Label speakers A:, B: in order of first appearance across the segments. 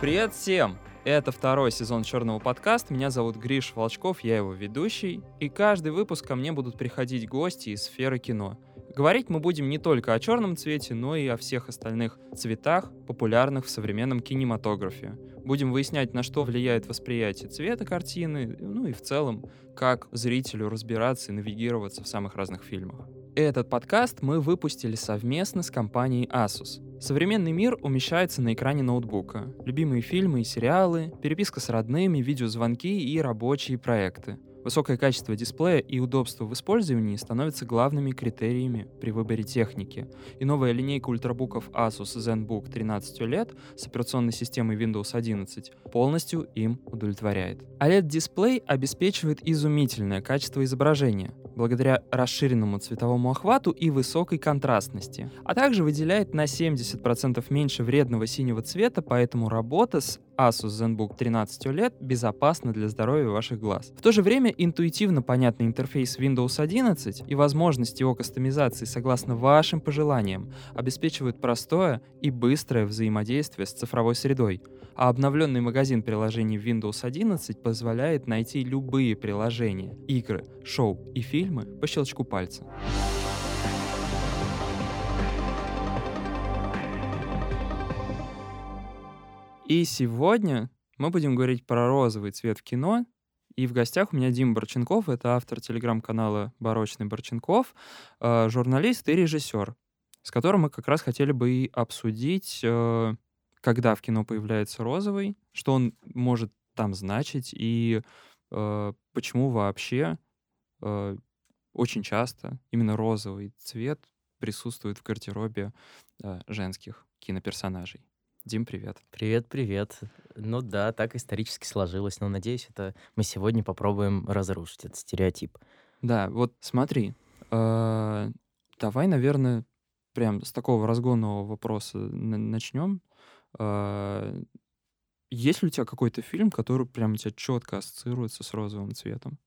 A: Привет всем! Это второй сезон Черного подкаста. Меня зовут Гриш Волчков, я его ведущий. И каждый выпуск ко мне будут приходить гости из сферы кино. Говорить мы будем не только о черном цвете, но и о всех остальных цветах, популярных в современном кинематографе. Будем выяснять, на что влияет восприятие цвета картины, ну и в целом, как зрителю разбираться и навигироваться в самых разных фильмах. Этот подкаст мы выпустили совместно с компанией Asus. Современный мир умещается на экране ноутбука. Любимые фильмы и сериалы, переписка с родными, видеозвонки и рабочие проекты. Высокое качество дисплея и удобство в использовании становятся главными критериями при выборе техники. И новая линейка ультрабуков Asus ZenBook 13 лет с операционной системой Windows 11 полностью им удовлетворяет. OLED-дисплей обеспечивает изумительное качество изображения, благодаря расширенному цветовому охвату и высокой контрастности, а также выделяет на 70% меньше вредного синего цвета, поэтому работа с Asus ZenBook 13 OLED безопасна для здоровья ваших глаз. В то же время интуитивно понятный интерфейс Windows 11 и возможность его кастомизации согласно вашим пожеланиям обеспечивают простое и быстрое взаимодействие с цифровой средой, а обновленный магазин приложений Windows 11 позволяет найти любые приложения, игры, шоу и фильмы по щелчку пальца. И сегодня мы будем говорить про розовый цвет в кино. И в гостях у меня Дима Борченков, это автор телеграм-канала «Барочный Борченков», э, журналист и режиссер, с которым мы как раз хотели бы и обсудить, э, когда в кино появляется розовый, что он может там значить и э, почему вообще очень часто именно розовый цвет присутствует в гардеробе женских киноперсонажей. Дим, привет.
B: Привет, привет. Ну да, так исторически сложилось, но надеюсь, это мы сегодня попробуем разрушить этот стереотип.
A: Да, вот смотри, э, давай, наверное, прям с такого разгонного вопроса начнем. Э, есть ли у тебя какой-то фильм, который прям у тебя четко ассоциируется с розовым цветом?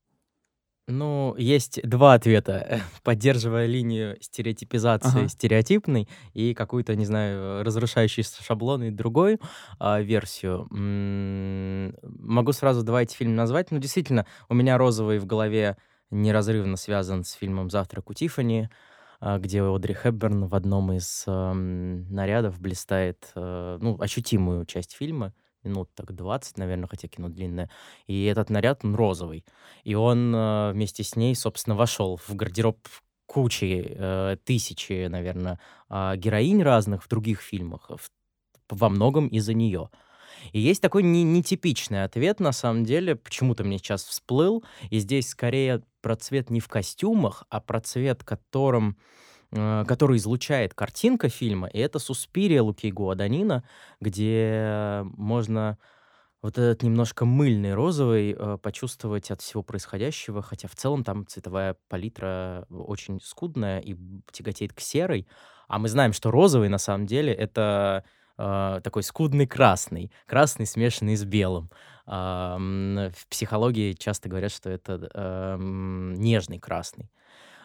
B: Ну, есть два ответа, поддерживая линию стереотипизации Ага. стереотипной и какую-то, не знаю, разрушающий шаблоны другую а, версию. М, Могу сразу два эти фильма назвать. Ну, действительно, у меня розовый в голове неразрывно связан с фильмом «Завтрак у Тиффани», а, где Одри Хепберн в одном из ам, нарядов блистает, э, ну, ощутимую часть фильма минут так 20, наверное, хотя кино длинное. И этот наряд, он розовый. И он э, вместе с ней, собственно, вошел в гардероб кучи, э, тысячи, наверное, э, героинь разных в других фильмах, в, во многом из-за нее. И есть такой не, нетипичный ответ, на самом деле, почему-то мне сейчас всплыл, и здесь скорее про цвет не в костюмах, а про цвет, которым Э, который излучает картинка фильма, и это «Суспирия» Луки Гуаданина, где можно вот этот немножко мыльный розовый э, почувствовать от всего происходящего, хотя в целом там цветовая палитра очень скудная и тяготеет к серой, а мы знаем, что розовый на самом деле это э, такой скудный красный, красный смешанный с белым. Э, в психологии часто говорят, что это э, нежный красный.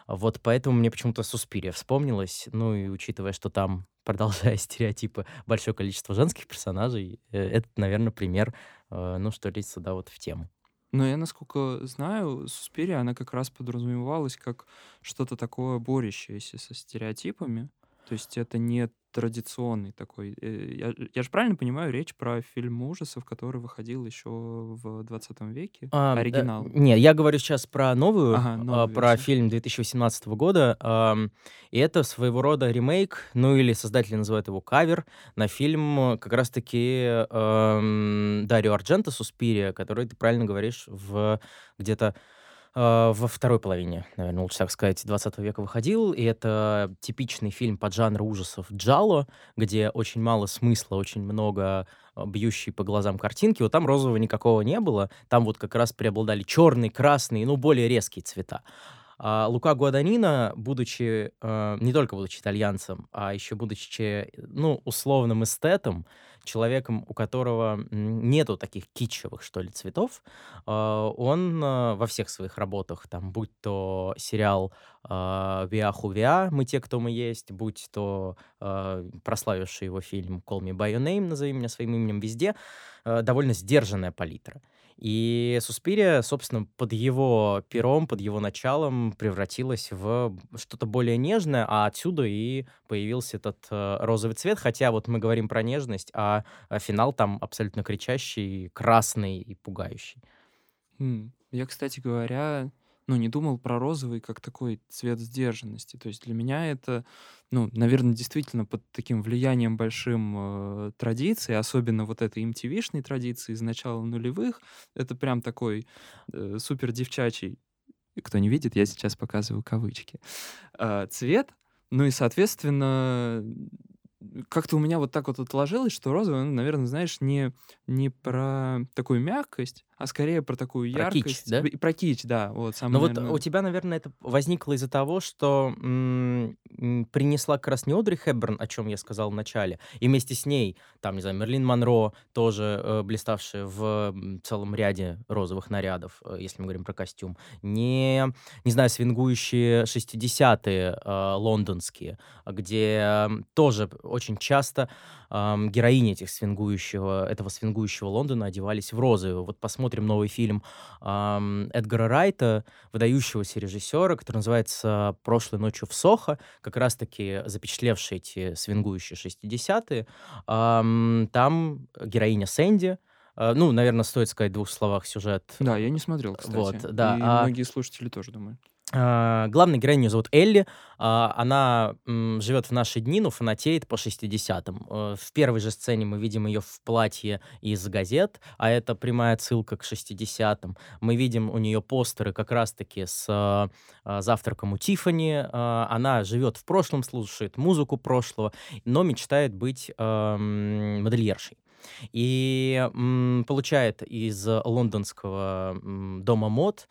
B: Вот поэтому мне почему-то Суспирия вспомнилась. Ну и учитывая, что там, продолжая стереотипы, большое количество женских персонажей, э, это, наверное, пример, э, ну, что лезть сюда вот в тему.
A: Но я, насколько знаю, Суспирия, она как раз подразумевалась как что-то такое борющееся со стереотипами. То есть это не традиционный такой. Э, я, я же правильно понимаю, речь про фильм ужасов, который выходил еще в 20 веке? А, Оригинал.
B: Э, не, я говорю сейчас про новую, ага, новую а, про фильм 2018 года. Э, и это своего рода ремейк, ну или создатели называют его кавер, на фильм как раз-таки э, Дарио Арджента «Суспирия», который, ты правильно говоришь, в где-то а, во второй половине, наверное, лучше так сказать, 20 века выходил. И это типичный фильм под жанр ужасов «Джало», где очень мало смысла, очень много а, бьющей по глазам картинки. Вот там розового никакого не было. Там вот как раз преобладали черный, красный, ну, более резкие цвета. А Лука Гуаданина, будучи, э, не только будучи итальянцем, а еще будучи, ну, условным эстетом, человеком, у которого нету таких китчевых, что ли, цветов, э, он э, во всех своих работах, там, будь то сериал э, «Виа Хувиа», «Мы те, кто мы есть», будь то прославивший его фильм «Call me by your name», «Назови меня своим именем», везде довольно сдержанная палитра. И Суспирия, собственно, под его пером, под его началом превратилась в что-то более нежное, а отсюда и появился этот э, розовый цвет. Хотя вот мы говорим про нежность, а, а финал там абсолютно кричащий, красный и пугающий.
A: Я, кстати говоря, ну, не думал про розовый как такой цвет сдержанности. То есть для меня это, ну, наверное, действительно под таким влиянием большим э, традиции, особенно вот этой MTV-шной традиции из начала нулевых, это прям такой э, супер девчачий, кто не видит, я сейчас показываю кавычки, э, цвет. Ну и, соответственно, как-то у меня вот так вот отложилось, что розовый, ну, наверное, знаешь, не, не про такую мягкость, а скорее про такую
B: Про
A: яркость.
B: кич, да?
A: Про кич, да. Вот, самое,
B: Но вот
A: наверное...
B: у тебя, наверное, это возникло из-за того, что м, м, принесла как раз не Одри Хепберн, о чем я сказал в начале, и вместе с ней, там, не знаю, Мерлин Монро, тоже э, блиставшая в целом ряде розовых нарядов, э, если мы говорим про костюм, не, не знаю, свингующие 60-е э, лондонские, где э, тоже очень часто эм, героини этих свингующего, этого свингующего Лондона одевались в розовый. Вот посмотрим новый фильм эм, Эдгара Райта, выдающегося режиссера, который называется «Прошлой ночью в Сохо», как раз-таки запечатлевший эти свингующие 60-е. Эм, там героиня Сэнди, э, ну, наверное, стоит сказать в двух словах сюжет.
A: Да, я не смотрел, кстати.
B: Вот, да.
A: И
B: а-
A: многие слушатели тоже, думаю.
B: А, Главную героиню зовут Элли. А, Она живет в наши дни, но фанатеет по 60-м. Э, В первой же сцене мы видим ее в платье из газет, а это прямая отсылка к 60-м. Мы видим у нее постеры как раз-таки с э, э, завтраком у Тиффани. Э, Она живет в прошлом, слушает музыку прошлого, но мечтает быть модельершей и получает из лондонского дома мод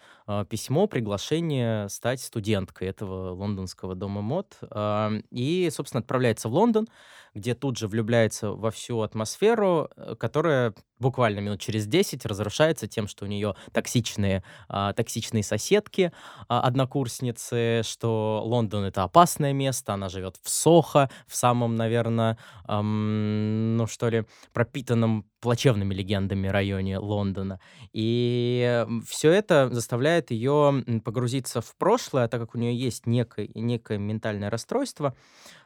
B: письмо, приглашение стать студенткой этого лондонского дома мод. а, И, собственно, отправляется в Лондон, где тут же влюбляется во всю атмосферу, э, которая буквально минут через 10 разрушается тем, что у нее токсичные, а, токсичные соседки, а, однокурсницы, что Лондон — это опасное место, она живет в Сохо, в самом, наверное, ну что ли, пропитанном плачевными легендами районе Лондона. И все это заставляет ее погрузиться в прошлое, а так как у нее есть некое, некое ментальное расстройство,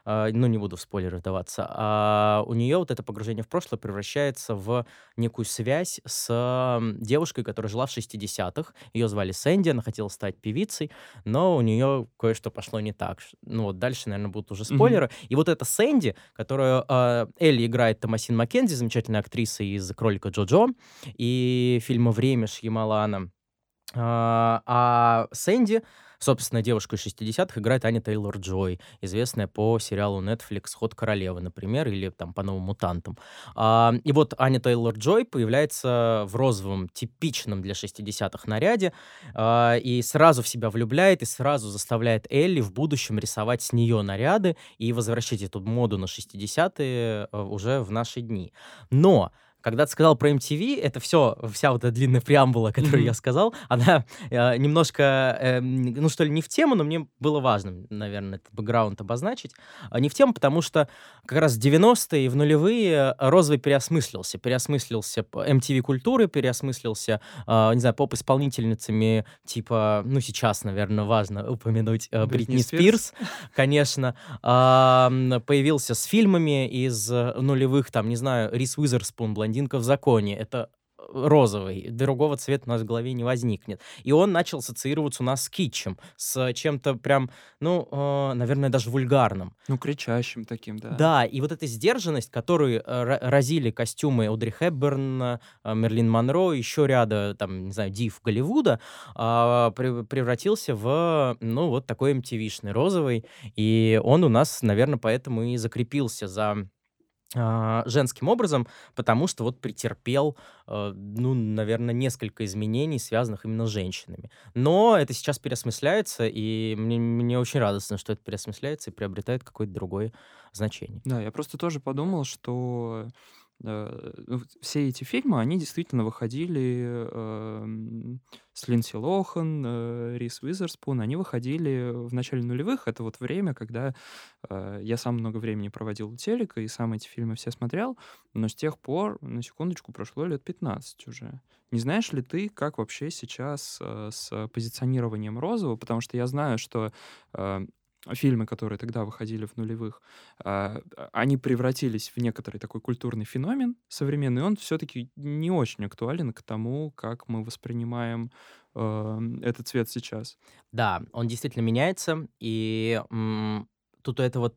B: ну, не буду в спойлеры вдаваться, а у нее вот это погружение в прошлое превращается в некую связь с девушкой, которая жила в 60-х. Ее звали Сэнди, она хотела стать певицей, но у нее кое-что пошло не так. Ну, вот дальше, наверное, будут уже спойлеры. И вот эта Сэнди, которую а, Элли играет Томасин Маккензи, замечательная актриса из «Кролика Джоджо» и фильма «Время» Шьямалана. А, а Сэнди, собственно, девушку из 60-х играет Аня Тейлор-Джой, известная по сериалу Netflix «Ход королевы», например, или там по «Новым мутантам». А, и вот Аня Тейлор-Джой появляется в розовом, типичном для 60-х наряде, а, и сразу в себя влюбляет, и сразу заставляет Элли в будущем рисовать с нее наряды и возвращать эту моду на 60-е э, уже в наши дни. Но когда ты сказал про MTV, это все, вся вот эта длинная преамбула, которую
A: Мгм.
B: я сказал, она э, немножко, э, ну что ли, не в тему, но мне было важно, наверное, этот бэкграунд обозначить. А Не в тему, потому что как раз в 90-е и в нулевые розовый переосмыслился. Переосмыслился MTV-культуры, переосмыслился, э, не знаю, поп-исполнительницами, типа, ну сейчас, наверное, важно упомянуть э,
A: Бритни
B: Бритни
A: Спирс.
B: Спирс, конечно, м, появился с фильмами из э, нулевых, там, не знаю, Рис Уизерспун, «Блондинка в законе». Это э, розовый, другого цвета у нас в голове не возникнет. И он начал ассоциироваться у нас с китчем, с чем-то прям, ну, э, наверное, даже вульгарным.
A: Ну, кричащим таким, да.
B: Да, и вот эта сдержанность, которую э, ра- разили костюмы Одри Хепберн, э, Мерлин Монро, еще ряда, там, не знаю, див Голливуда, пре- превратился в, ну, вот такой MTV-шный розовый, и он у нас, наверное, поэтому и закрепился за женским образом, потому что вот претерпел, э, ну, наверное, несколько изменений, связанных именно с женщинами. Но это сейчас переосмысляется, и мне, мне очень радостно, что это переосмысляется и приобретает какое-то другое значение.
A: Да, я просто тоже подумал, что все эти фильмы, они действительно выходили эм, с Линдси Лохан, э, Рис Уизерспун, они выходили в начале нулевых. Это вот время, когда э, я сам много времени проводил у телека и сам эти фильмы все смотрел, но с тех пор, на секундочку, прошло лет 15 уже. Не знаешь ли ты, как вообще сейчас с позиционированием розового? Потому что я знаю, что фильмы, которые тогда выходили в нулевых, а, они превратились в некоторый такой культурный феномен современный, он все-таки не очень актуален к тому, как мы воспринимаем э, этот цвет сейчас.
B: Да, он действительно меняется, и м, тут у этого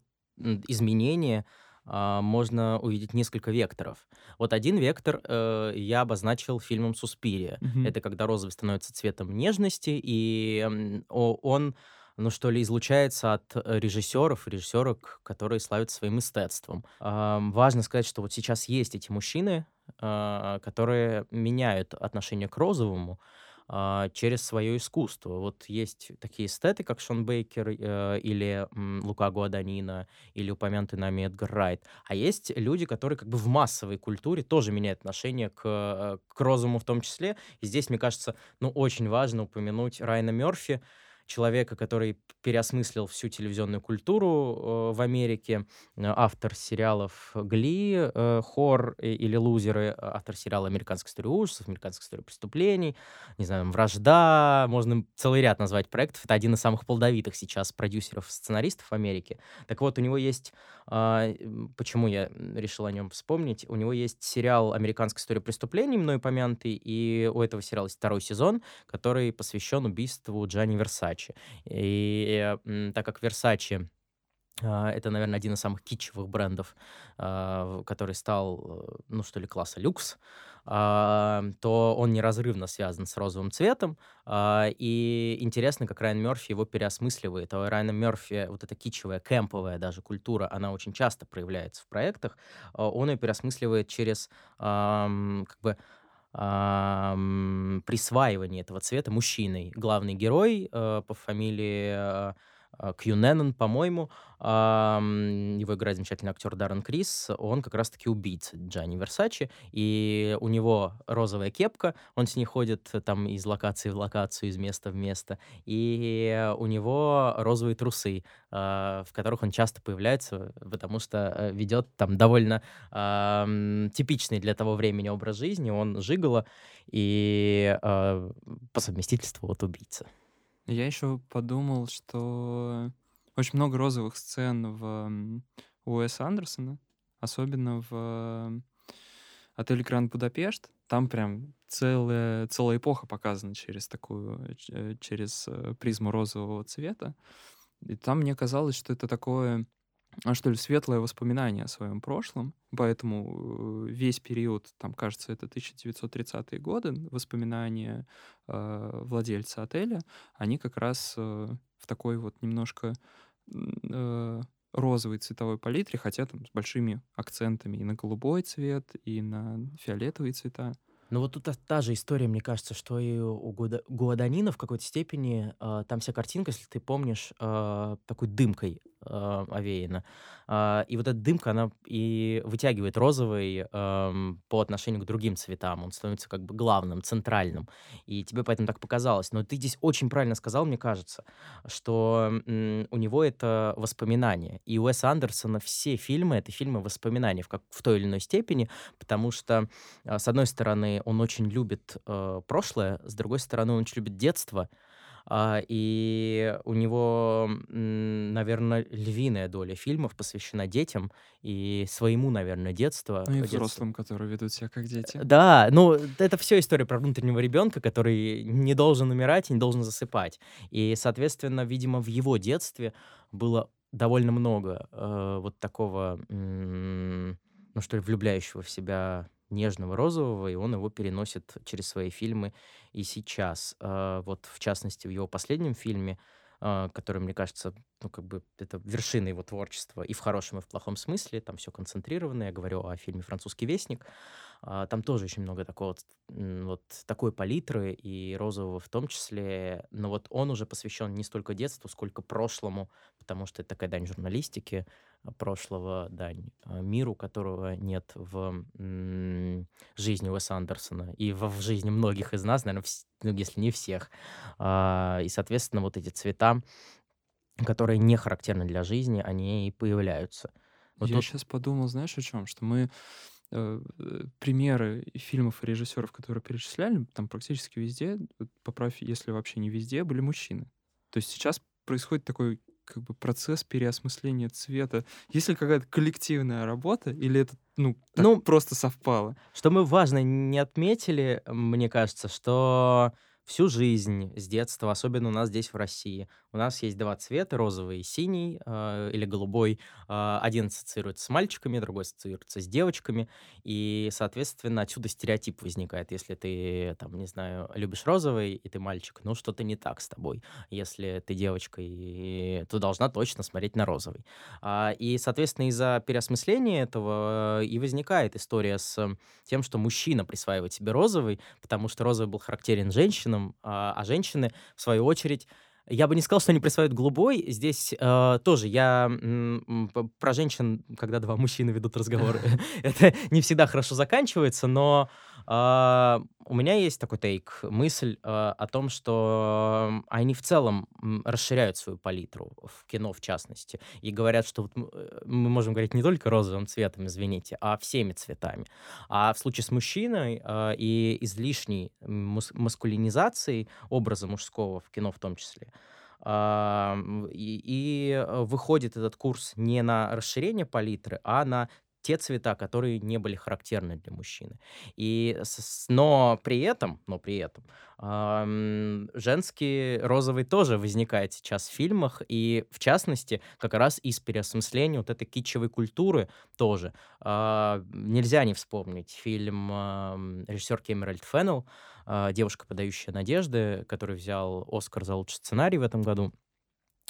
B: изменения а, можно увидеть несколько векторов. Вот один вектор э, я обозначил фильмом «Суспирия». Mm-hmm. Это когда розовый становится цветом нежности, и э, он ну, что ли, излучается от э, режиссеров, режиссерок, которые славятся своим эстетством. Важно сказать, что вот сейчас есть эти мужчины, э, которые меняют отношение к розовому, а, через свое искусство. Вот есть такие эстеты, как Шон Бейкер э, или м, Лука Гуаданина, или упомянутый нами Эдгар Райт. А есть люди, которые как бы в массовой культуре тоже меняют отношение к, э, к розовому в том числе. И здесь, мне кажется, ну, очень важно упомянуть Райана Мерфи, человека, который переосмыслил всю телевизионную культуру э, в Америке, э, автор сериалов «Гли», э, «Хор» или «Лузеры», автор сериала «Американская история ужасов», «Американская история преступлений», не знаю, «Вражда», можно целый ряд назвать проектов. Это один из самых плодовитых сейчас продюсеров-сценаристов Америки. Так вот, у него есть... Э, почему я решил о нем вспомнить? У него есть сериал «Американская история преступлений», мной упомянутый, и у этого сериала есть второй сезон, который посвящен убийству Джанни Версачи. И так как Versace а, это, наверное, один из самых китчевых брендов, а, который стал, э, ну что ли, класса люкс, а, то он неразрывно связан с розовым цветом. И интересно, как Райан Мерфи его переосмысливает. А у Райана Мерфи вот эта китчевая, кемповая даже культура, она очень часто проявляется в проектах. Он ее переосмысливает через как бы присваивание этого цвета мужчиной. Главный герой э, по фамилии э, э Кьюненнон, по-моему, его играет замечательный актер Даррен Крис, он как раз-таки убийца Джанни Версачи, и у него розовая кепка, он с ней ходит там из локации в локацию, из места в место, и у него розовые трусы, а, в которых он часто появляется, потому что э, ведет там довольно э, типичный для того времени образ жизни, он жигало и э, по совместительству вот убийца.
A: Я еще подумал, что очень много розовых сцен в у Уэса Андерсона, особенно в отеле Гранд Будапешт. Там прям целая, целая эпоха показана через такую, э, через э, призму розового цвета. И там мне казалось, что это такое, что ли, светлое воспоминание о своем прошлом. Поэтому э, весь период, там, кажется, это 1930-е годы, воспоминания э, владельца отеля, они как раз э, в такой вот немножко э, розовой цветовой палитре, хотя там с большими акцентами и на голубой цвет, и на фиолетовые цвета.
B: Ну вот тут та же история, мне кажется, что и у Гуаданина в какой-то степени. Э, там вся картинка, если ты помнишь, э, такой дымкой э, овеяна. Э, и вот эта дымка, она и вытягивает розовый по отношению к другим цветам. Он становится как бы главным, центральным. И тебе поэтому так показалось. Но ты здесь очень правильно сказал, мне кажется, что у него это воспоминания. И у Уэса Андерсона все фильмы — это фильмы воспоминаний в, как, в той или иной степени, потому что, э, с одной стороны, он очень любит э, прошлое, с другой стороны, он очень любит детство. А, и у него, наверное, львиная доля фильмов посвящена детям и своему, наверное, детству.
A: Ну и детству. взрослым, которые ведут себя как дети.
B: Да, ну это все история про внутреннего ребенка, который не должен умирать и не должен засыпать. И, соответственно, видимо, в его детстве было довольно много э, вот такого, ну что ли, влюбляющего в себя нежного розового, и он его переносит через свои фильмы и сейчас. А, вот, в частности, в его последнем фильме, а, который, мне кажется, ну, как бы, это вершина его творчества и в хорошем, и в плохом смысле. Там все концентрировано. Я говорю о фильме «Французский вестник». А, там тоже очень много такого, вот такой палитры, и розового в том числе. Но вот он уже посвящен не столько детству, сколько прошлому, потому что это такая дань журналистики а, прошлого, дань а, миру, которого нет в жизни Уэса Андерсона и в, в жизни многих из нас, наверное, вс- ну, если не всех. И, соответственно, вот эти цвета, которые не характерны для жизни, они и появляются.
A: Вот Я тут... сейчас подумал, знаешь, о чем? Что мы э, э, примеры фильмов и режиссеров, которые перечисляли, там практически везде, поправь, если вообще не везде, были мужчины. То есть сейчас происходит такой как бы процесс переосмысления цвета. Есть ли какая-то коллективная работа, или это ну, ну просто совпало?
B: Что мы важно не отметили, мне кажется, что всю жизнь, с детства, особенно у нас здесь в России. У нас есть два цвета, розовый и синий, э, или голубой. Э, один ассоциируется с мальчиками, другой ассоциируется с девочками. И, соответственно, отсюда стереотип возникает. Если ты, там, не знаю, любишь розовый, и ты мальчик, ну, что-то не так с тобой. Если ты девочка, и то должна точно смотреть на розовый. А, и, соответственно, из-за переосмысления этого э, и возникает история с тем, что мужчина присваивает себе розовый, потому что розовый был характерен женщинам, а, а женщины, в свою очередь, я бы не сказал, что они присваивают голубой. Здесь э, тоже я м, про женщин, когда два мужчины ведут разговор, это не всегда хорошо заканчивается, но э, у меня есть такой тейк, мысль э, о том, что они в целом расширяют свою палитру, в кино в частности, и говорят, что вот э, мы можем говорить не только розовым цветом, извините, а всеми цветами. А в случае с мужчиной э, и излишней маскулинизацией образа мужского в кино в том числе, и, и э, выходит этот курс не на расширение палитры, а на те цвета, которые не были характерны для мужчины. И, но при этом, но при этом эм, женский розовый тоже возникает сейчас в фильмах, и в частности, как раз из переосмысления вот этой китчевой культуры тоже. Э, нельзя не вспомнить фильм э, режиссер Кэмеральд Феннелл «Девушка, подающая надежды», который взял Оскар за лучший сценарий в этом году.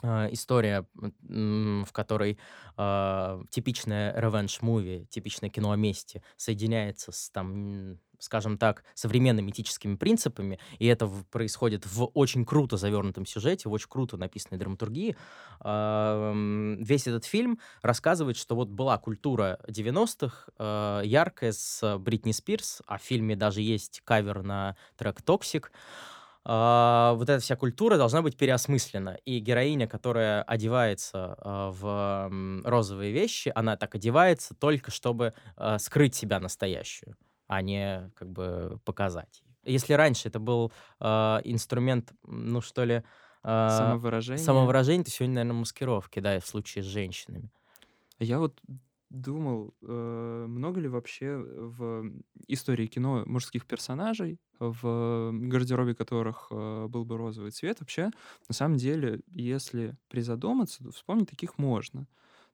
B: А, история, в которой э, типичная revenge-муви, типичное кино о мести соединяется с, там, скажем так, современными этическими принципами, и это в, происходит в очень круто завернутом сюжете, в очень круто написанной драматургии. Э, весь этот фильм рассказывает, что вот была культура 90-х, э, яркая, с Бритни Спирс, а в фильме даже есть кавер на трек «Toxic», а, вот эта вся культура должна быть переосмыслена. И героиня, которая одевается а, в розовые вещи, она так одевается только чтобы а, скрыть себя настоящую, а не как бы показать. Если раньше это был инструмент, ну что ли,
A: самовыражение.
B: самовыражение, то сегодня, наверное, маскировки, да, в случае с женщинами.
A: Я вот думал, э, много ли вообще в истории кино мужских персонажей, в гардеробе которых э, был бы розовый цвет. Вообще, на самом деле, если призадуматься, то вспомнить таких можно.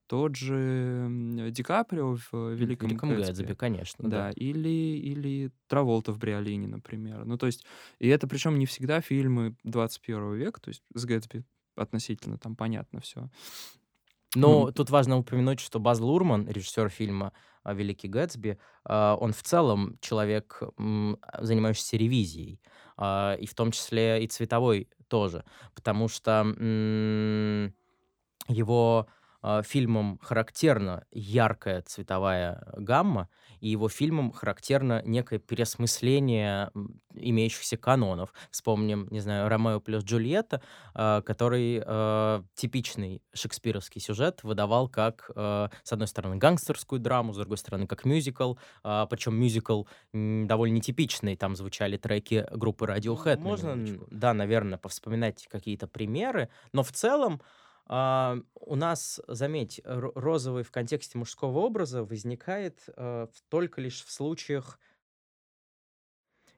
A: Тот же Ди Каприо в «Великом
B: Великом Гэтсби», Гэтсби конечно,
A: да. да. Или, или Траволта в «Бриолине», например. Ну, то есть, и это причем не всегда фильмы 21 века, то есть с Гэтсби относительно там понятно все.
B: Но mm. тут важно упомянуть, что Баз Лурман, режиссер фильма «Великий Гэтсби», а, он в целом человек, занимающийся ревизией, а, и в том числе и цветовой тоже, потому что его а, фильмам характерна яркая цветовая гамма, и его фильмам характерно некое переосмысление имеющихся канонов. Вспомним, не знаю, «Ромео плюс Джульетта», э, который э, типичный шекспировский сюжет выдавал как, с одной стороны, гангстерскую драму, с другой стороны, как мюзикл, причем мюзикл довольно нетипичный, там звучали треки группы Radiohead. Можно, да, наверное, повспоминать какие-то примеры, но в целом а, у нас, заметь, розовый в контексте мужского образа возникает э, только лишь в случаях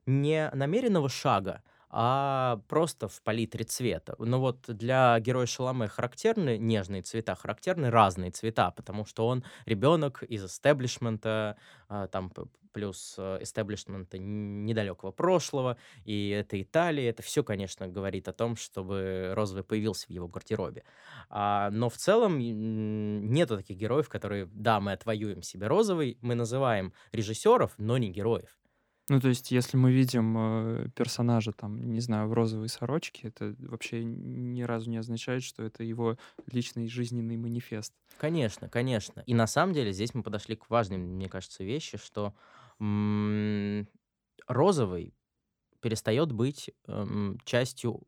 B: не намеренного шага, а просто в палитре цвета. Но вот для героя Шаломе характерны нежные цвета, характерны разные цвета, потому что он ребенок из эстеблишмента, а, там плюс эстеблишмента недалекого прошлого, и это Италия, это все, конечно, говорит о том, чтобы розовый появился в его гардеробе. А, но в целом нету таких героев, которые, да, мы отвоюем себе розовый, мы называем режиссеров, но не героев.
A: Ну, то есть, если мы видим э, персонажа, там, не знаю, в розовой сорочке, это вообще ни разу не означает, что это его личный жизненный манифест.
B: Конечно, конечно. И на самом деле здесь мы подошли к важной, мне кажется, вещи, что м- розовый перестает быть эм, частью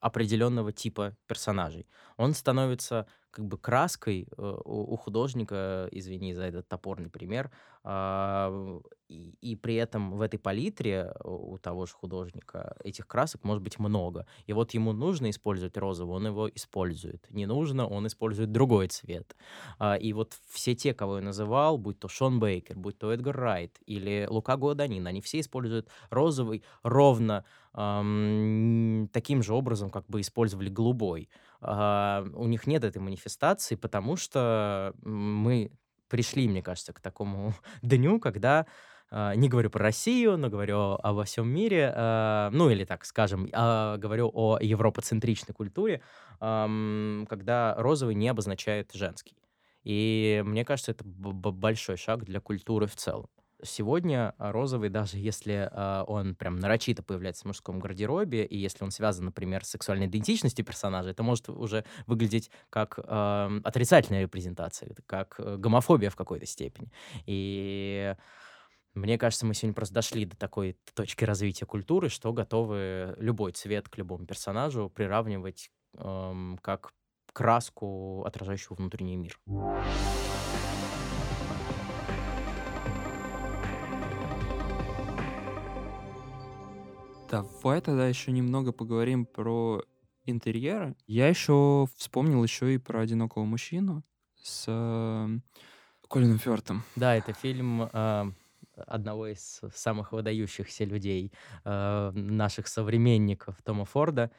B: определенного типа персонажей. Он становится как бы краской э, у, художника, извини за этот топорный пример, а, и, и при этом в этой палитре у того же художника этих красок может быть много. И вот ему нужно использовать розовый, он его использует. Не нужно, он использует другой цвет. А, и вот все те, кого я называл, будь то Шон Бейкер, будь то Эдгар Райт или Лука Гуаданин, они все используют розовый ровно эм, таким же образом, как бы использовали голубой. Э, у них нет этой манифестации, потому что мы пришли, мне кажется, к такому дню, когда Uh, не говорю про Россию, но говорю о во всем мире, uh, ну или так скажем, говорю о европоцентричной культуре, когда розовый не обозначает женский. И мне кажется, это большой шаг для культуры в целом. Сегодня розовый, даже если э, он прям нарочито появляется в мужском гардеробе, и если он связан, например, с сексуальной идентичностью персонажа, это может уже выглядеть как э, отрицательная репрезентация, как э, гомофобия в какой-то степени. И мне кажется, мы сегодня просто дошли до такой точки развития культуры, что готовы любой цвет к любому персонажу приравнивать эм, как краску, отражающую внутренний мир.
A: Давай тогда еще немного поговорим про интерьеры. Я еще вспомнил еще и про одинокого мужчину с э, Колином Фёртом.
B: Да, это фильм э, одного из самых выдающихся людей, э, наших современников Тома Форда,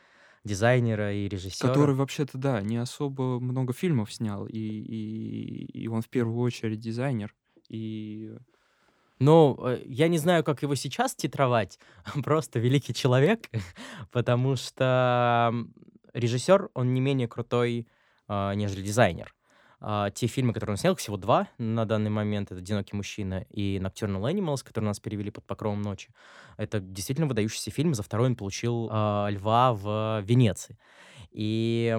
B: дизайнера и режиссера.
A: Который вообще-то, да, не особо много фильмов снял, и, и, и он в первую очередь дизайнер. И
B: ну, э, я не знаю, как его сейчас титровать, просто великий человек, потому что режиссер, он не менее крутой, а, нежели дизайнер. А, те фильмы, которые он снял, всего два на данный момент, это «Одинокий мужчина» и «Nocturnal Animals», которые нас перевели под покровом ночи. Это действительно выдающийся фильм. За второй он получил а, «Льва» в Венеции. И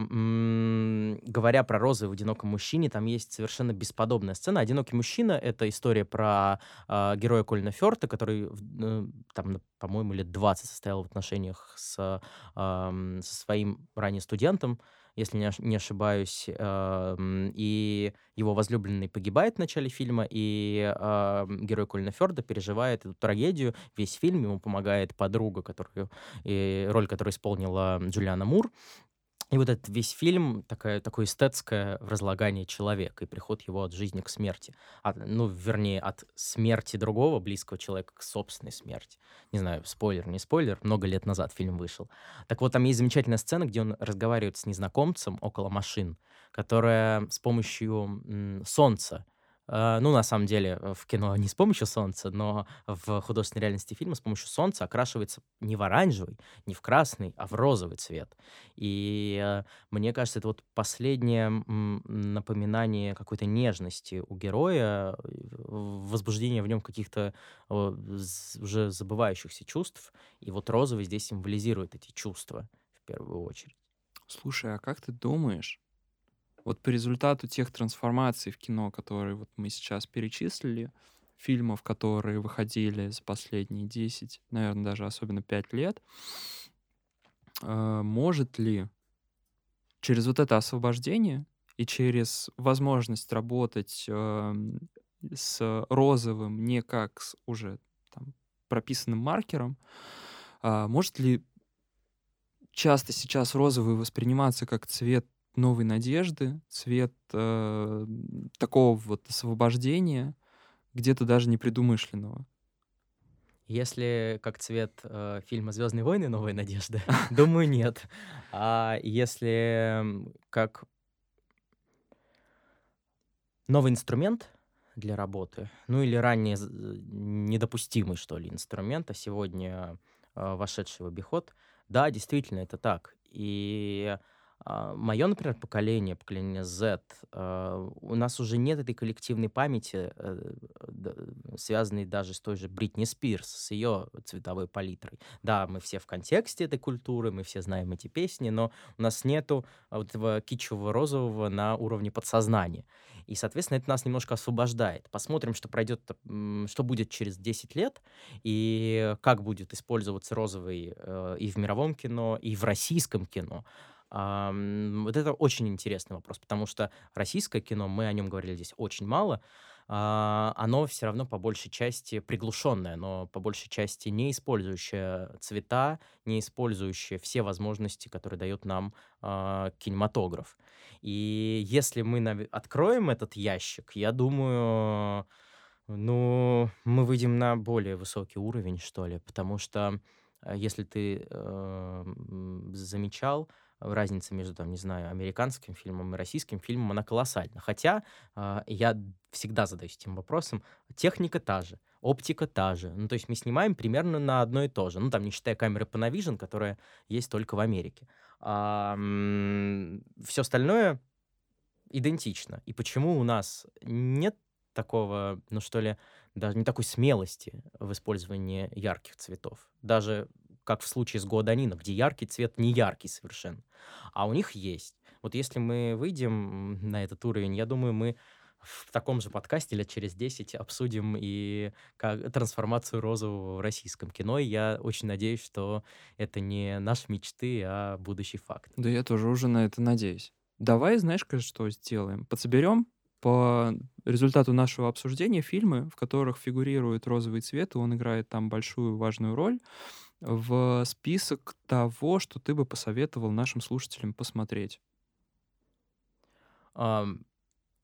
B: говоря про розы в одиноком мужчине, там есть совершенно бесподобная сцена. Одинокий мужчина — это история про э, героя Колина Ферта, который э, там, по-моему, лет 20 состоял в отношениях с, э, со своим ранее студентом, если не, ошибаюсь, э, и его возлюбленный погибает в начале фильма, и герой Колина Ферда переживает эту трагедию. Весь фильм ему помогает подруга, которую, и роль которой исполнила Джулиана Мур. И вот этот весь фильм такая, такое эстетское разлагание человека и приход его от жизни к смерти. От, ну, вернее, от смерти другого близкого человека к собственной смерти. Не знаю, спойлер, не спойлер, много лет назад фильм вышел. Так вот, там есть замечательная сцена, где он разговаривает с незнакомцем около машин, которая с помощью м, солнца ну, на самом деле, э, в кино не с помощью солнца, но в художественной реальности фильма с помощью солнца окрашивается не в оранжевый, не в красный, а в розовый цвет. И э, мне кажется, это вот последнее напоминание какой-то нежности у героя, возбуждение в нем каких-то уже забывающихся чувств. И вот розовый здесь символизирует эти чувства в первую очередь.
A: Слушай, а как ты думаешь, вот по результату тех трансформаций в кино, которые вот мы сейчас перечислили, фильмов, которые выходили за последние 10, наверное, даже особенно 5 лет, э, может ли через вот это освобождение и через возможность работать э, с розовым не как с уже там, прописанным маркером, э, может ли часто сейчас розовый восприниматься как цвет новой надежды, цвет э, такого вот освобождения, где-то даже непредумышленного.
B: Если как цвет э, фильма «Звездные войны. Новая надежда», думаю, нет. А если как новый инструмент для работы, ну или ранее недопустимый, что ли, инструмент, а сегодня э, вошедший в обиход, да, действительно, это так. И а, Мое, например, поколение, поколение Z, а, у нас уже нет этой коллективной памяти, э, связанной даже с той же Бритни Спирс, с ее цветовой палитрой. Да, мы все в контексте этой культуры, мы все знаем эти песни, но у нас нету вот этого кичевого розового на уровне подсознания. И, соответственно, это нас немножко освобождает. Посмотрим, что пройдет, что будет через 10 лет, и как будет использоваться розовый э, и в мировом кино, и в российском кино. Вот это очень интересный вопрос, потому что российское кино, мы о нем говорили здесь очень мало, а, оно все равно по большей части приглушенное, но по большей части не использующее цвета, не использующее все возможности, которые дает нам а, кинематограф. И если мы откроем этот ящик, я думаю, ну, мы выйдем на более высокий уровень, что ли, потому что э, если ты э, замечал, разница между, там, не знаю, американским фильмом и российским фильмом, она колоссальна. Хотя э, я всегда задаюсь этим вопросом, техника та же, оптика та же. Ну, то есть мы снимаем примерно на одно и то же. Ну, там, не считая камеры Panavision, которая есть только в Америке. А, все остальное идентично. И почему у нас нет такого, ну что ли, даже не такой смелости в использовании ярких цветов. Даже как в случае с Гуаданино, где яркий цвет не яркий совершенно. А у них есть. Вот если мы выйдем на этот уровень, я думаю, мы в таком же подкасте лет через 10 обсудим и как, трансформацию розового в российском кино. И я очень надеюсь, что это не наши мечты, а будущий факт.
A: Да я тоже уже на это надеюсь. Давай, знаешь, что сделаем? Подсоберем по результату нашего обсуждения фильмы, в которых фигурирует розовый цвет, и он играет там большую важную роль, в список того, что ты бы посоветовал нашим слушателям посмотреть.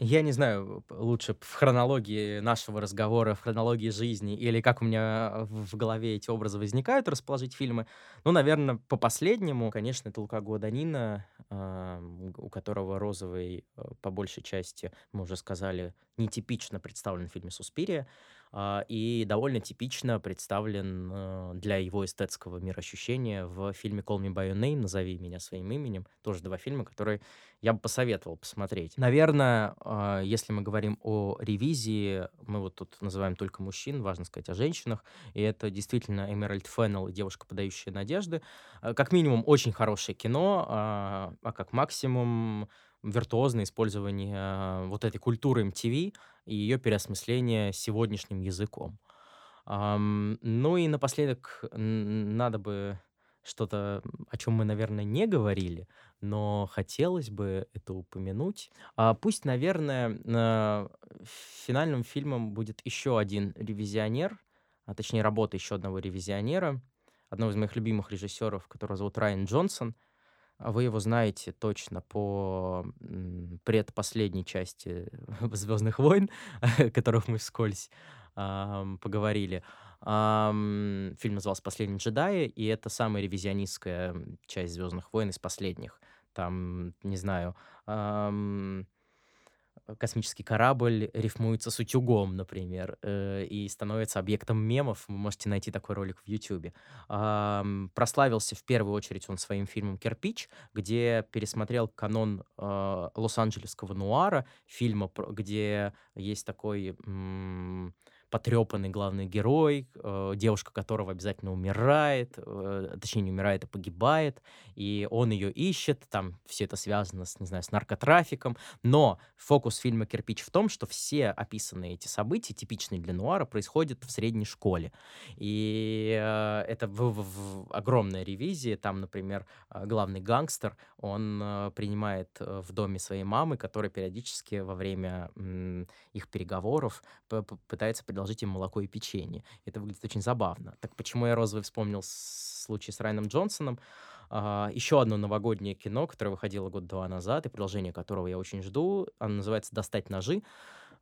B: Я не знаю, лучше в хронологии нашего разговора, в хронологии жизни, или как у меня в голове эти образы возникают, расположить фильмы. Ну, наверное, по последнему, конечно, это Лука Гуаданина, у которого розовый, э, по большей части, мы уже сказали, нетипично представлен в фильме «Суспирия». А, и довольно типично представлен э, для его эстетского мироощущения в фильме «Call me by your name», «Назови меня своим именем». Тоже два фильма, которые я бы посоветовал посмотреть. Наверное, а, если мы говорим о ревизии, мы вот тут называем только мужчин, важно сказать о женщинах, и это действительно Эмеральд Феннелл и «Девушка, подающая надежды». А, как минимум, очень хорошее кино, а как максимум виртуозное использование вот этой культуры MTV и ее переосмысление сегодняшним языком. Ну и напоследок надо бы что-то, о чем мы, наверное, не говорили, но хотелось бы это упомянуть. А пусть, наверное, финальным фильмом будет еще один ревизионер, а точнее работа еще одного ревизионера, одного из моих любимых режиссеров, которого зовут Райан Джонсон — вы его знаете точно по предпоследней части «Звездных войн», о которых мы вскользь ам, поговорили. Ам, фильм назывался «Последний джедай», и это самая ревизионистская часть «Звездных войн» из последних. Там, не знаю, ам, космический корабль рифмуется с утюгом, например, э, и становится объектом мемов. Вы можете найти такой ролик в YouTube. Э, прославился в первую очередь он своим фильмом «Кирпич», где пересмотрел канон э, лос-анджелесского нуара, фильма, где есть такой... М- потрепанный главный герой, э, девушка которого обязательно умирает, э, точнее не умирает, а погибает, и он ее ищет, там все это связано с, не знаю, с наркотрафиком, но фокус фильма «Кирпич» в том, что все описанные эти события, типичные для нуара, происходят в средней школе, и э, это в, в, в огромная ревизия, там, например, э, главный гангстер, он э, принимает э, в доме своей мамы, которая периодически во время м, их переговоров пытается предложить предложить им молоко и печенье. Это выглядит очень забавно. Так почему я розовый вспомнил случай с Райаном Джонсоном? Uh, еще одно новогоднее кино, которое выходило год-два назад, и продолжение которого я очень жду. Оно называется «Достать ножи».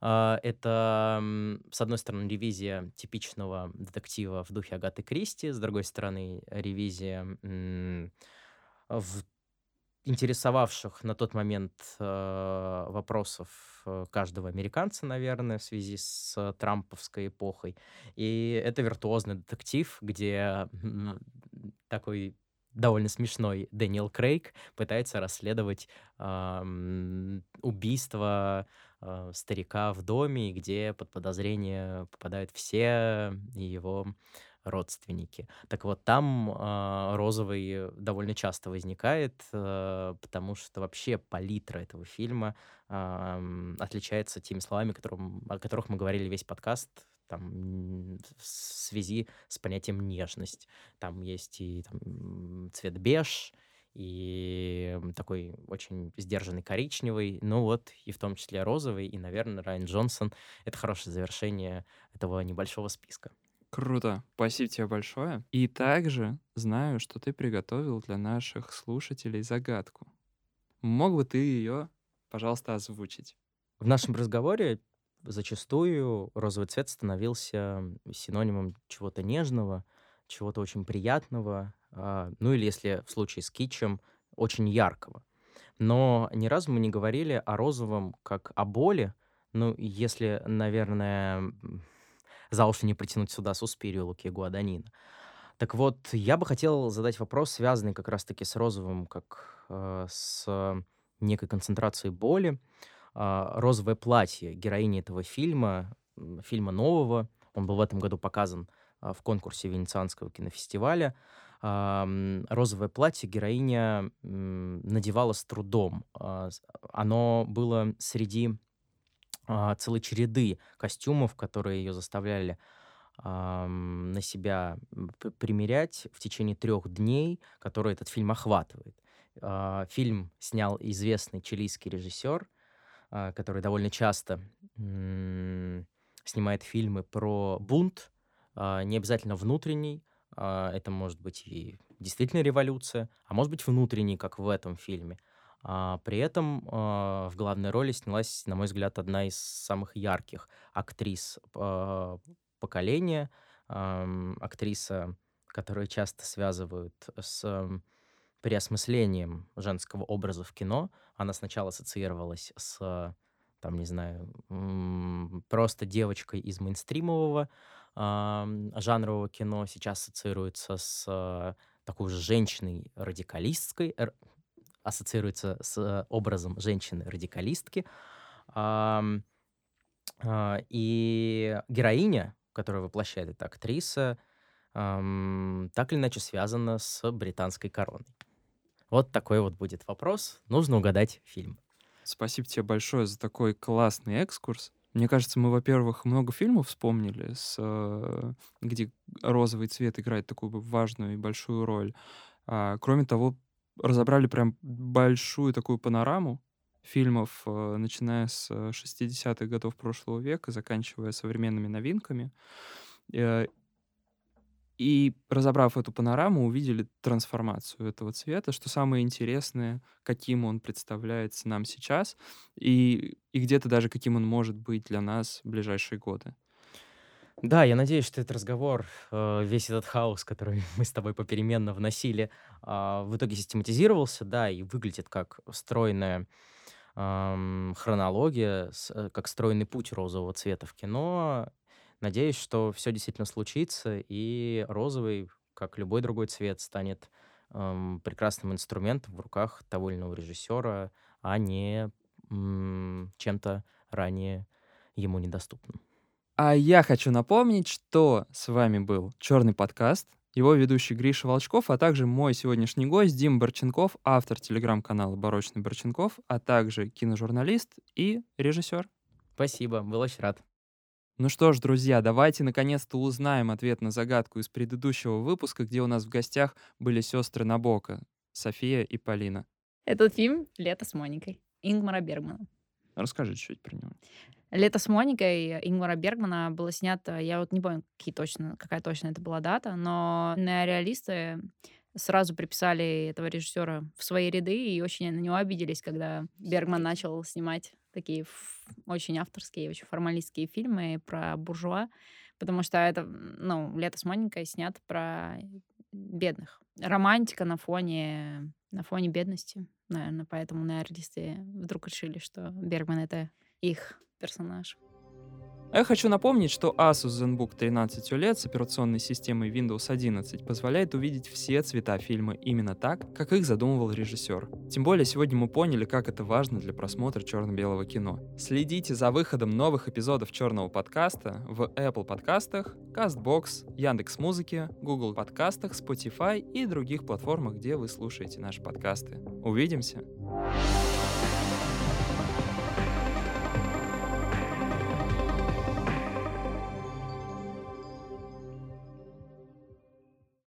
B: А, это, с одной стороны, ревизия типичного детектива в духе Агаты Кристи, с другой стороны, ревизия в интересовавших на тот момент э, вопросов э, каждого американца, наверное, в связи с трамповской эпохой. И это виртуозный детектив, где такой довольно смешной Дэниел Крейг пытается расследовать э, убийство э, старика в доме, где под подозрение попадают все его родственники. Так вот, там э, розовый довольно часто возникает, э, потому что вообще палитра этого фильма э, отличается теми словами, которым, о которых мы говорили весь подкаст, там, в связи с понятием нежность. Там есть и там, цвет беж, и такой очень сдержанный коричневый, ну вот, и в том числе розовый, и, наверное, Райан Джонсон — это хорошее завершение этого небольшого списка.
A: Круто. Спасибо тебе большое. И также знаю, что ты приготовил для наших слушателей загадку. Мог бы ты ее, пожалуйста, озвучить?
B: В нашем разговоре зачастую розовый цвет становился синонимом чего-то нежного, чего-то очень приятного, а, ну или если в случае с китчем, очень яркого. Но ни разу мы не говорили о розовом как о боли. Ну, если, наверное, за уши не притянуть сюда Суспирию Луки Гуаданина. Так вот, я бы хотел задать вопрос, связанный как раз-таки с розовым, как э, с некой концентрацией боли. Э, розовое платье героини этого фильма, фильма нового, он был в этом году показан э, в конкурсе Венецианского кинофестиваля. Э, розовое платье героиня э, надевала с трудом. Э, оно было среди а, целой череды костюмов, которые ее заставляли ам, на себя примерять в течение трех дней, которые этот фильм охватывает. А, фильм снял известный чилийский режиссер, а, который довольно часто м, снимает фильмы про бунт, а, не обязательно внутренний, а, это может быть и действительно революция, а может быть внутренний, как в этом фильме. А, при этом а, в главной роли снялась, на мой взгляд, одна из самых ярких актрис а, поколения, актриса, которую часто связывают с переосмыслением женского образа в кино. Она сначала ассоциировалась с, там, не знаю, просто девочкой из мейнстримового жанрового кино, сейчас ассоциируется с такой же женщиной радикалистской, ассоциируется с образом женщины-радикалистки. А, и героиня, которая воплощает эта актриса, так или иначе связана с британской короной. Вот такой вот будет вопрос. Нужно угадать фильм.
A: Спасибо тебе большое за такой классный экскурс. Мне кажется, мы, во-первых, много фильмов вспомнили, с, э, где розовый цвет играет такую важную и большую роль. А, кроме того, разобрали прям большую такую панораму фильмов, э, начиная с 60-х э, годов прошлого века, заканчивая современными новинками. Э, и разобрав эту панораму, увидели трансформацию этого цвета, что самое интересное, каким он представляется нам сейчас, и, и где-то даже каким он может быть для нас в ближайшие годы.
B: Да, я надеюсь, что этот разговор, э, весь этот хаос, который мы с тобой попеременно вносили, а, в итоге систематизировался, да, и выглядит как стройная хронология, э, как стройный путь розового цвета в кино. Надеюсь, что все действительно случится, и розовый, как любой другой цвет, станет прекрасным инструментом в руках того или иного режиссера, а не чем-то ранее ему недоступным.
A: А я хочу напомнить, что с вами был «Черный подкаст», его ведущий Гриша Волчков, а также мой сегодняшний гость Дим Борченков, автор телеграм-канала «Барочный Борченков», а также киножурналист и режиссер.
B: Спасибо, был очень рад.
A: Ну что ж, друзья, давайте наконец-то узнаем ответ на загадку из предыдущего выпуска, где у нас в гостях были сестры Набока, София и Полина.
C: Этот фильм «Лето с Моникой» Ингмара Бергмана.
A: Расскажи чуть-чуть про него.
C: «Лето с Моникой» Ингмара Бергмана было снято, я вот не помню, какие точно, какая точно это была дата, но неореалисты сразу приписали этого режиссера в свои ряды и очень на него обиделись, когда Бергман начал снимать такие очень авторские, очень формалистские фильмы про буржуа, потому что это, ну, «Лето с Моникой» снят про бедных. Романтика на фоне, на фоне бедности, наверное, поэтому неореалисты вдруг решили, что Бергман — это их персонаж.
A: А я хочу напомнить, что Asus ZenBook 13 OLED с операционной системой Windows 11 позволяет увидеть все цвета фильма именно так, как их задумывал режиссер. Тем более сегодня мы поняли, как это важно для просмотра черно-белого кино. Следите за выходом новых эпизодов черного подкаста в Apple подкастах, CastBox, Яндекс.Музыке, Google подкастах, Spotify и других платформах, где вы слушаете наши подкасты. Увидимся!